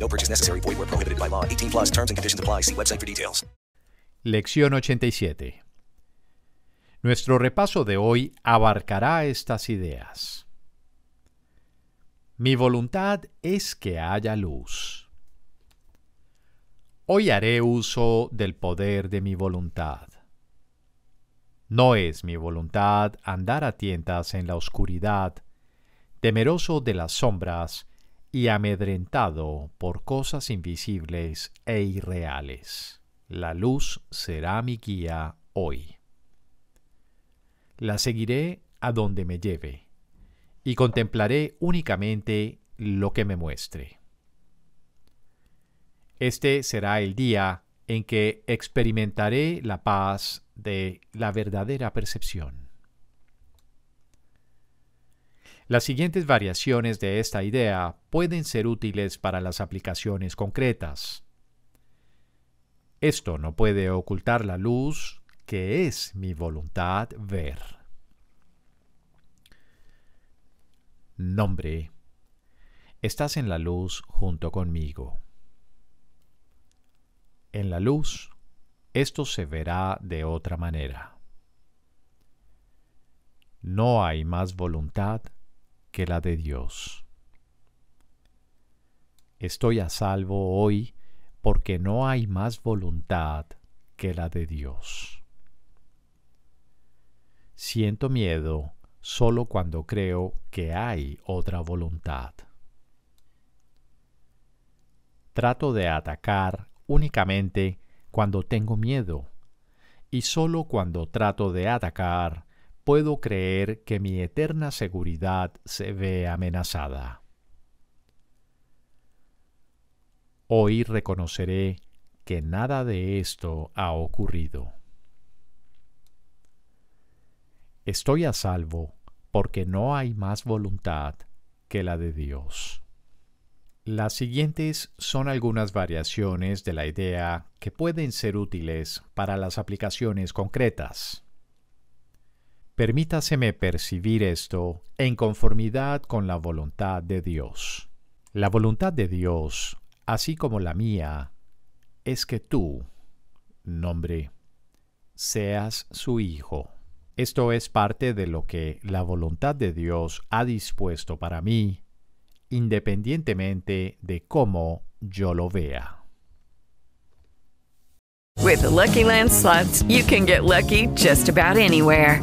No purchase necessary. Void where prohibited by law. 18 plus terms and conditions apply. See website for details. Lección 87. Nuestro repaso de hoy abarcará estas ideas. Mi voluntad es que haya luz. Hoy haré uso del poder de mi voluntad. No es mi voluntad andar a tientas en la oscuridad, temeroso de las sombras y amedrentado por cosas invisibles e irreales. La luz será mi guía hoy. La seguiré a donde me lleve y contemplaré únicamente lo que me muestre. Este será el día en que experimentaré la paz de la verdadera percepción. Las siguientes variaciones de esta idea pueden ser útiles para las aplicaciones concretas. Esto no puede ocultar la luz que es mi voluntad ver. Nombre. Estás en la luz junto conmigo. En la luz, esto se verá de otra manera. No hay más voluntad que la de Dios. Estoy a salvo hoy porque no hay más voluntad que la de Dios. Siento miedo solo cuando creo que hay otra voluntad. Trato de atacar únicamente cuando tengo miedo y solo cuando trato de atacar puedo creer que mi eterna seguridad se ve amenazada. Hoy reconoceré que nada de esto ha ocurrido. Estoy a salvo porque no hay más voluntad que la de Dios. Las siguientes son algunas variaciones de la idea que pueden ser útiles para las aplicaciones concretas. Permítaseme percibir esto en conformidad con la voluntad de Dios. La voluntad de Dios, así como la mía, es que tú, nombre, seas su hijo. Esto es parte de lo que la voluntad de Dios ha dispuesto para mí, independientemente de cómo yo lo vea. With Lucky Land slots, you can get lucky just about anywhere.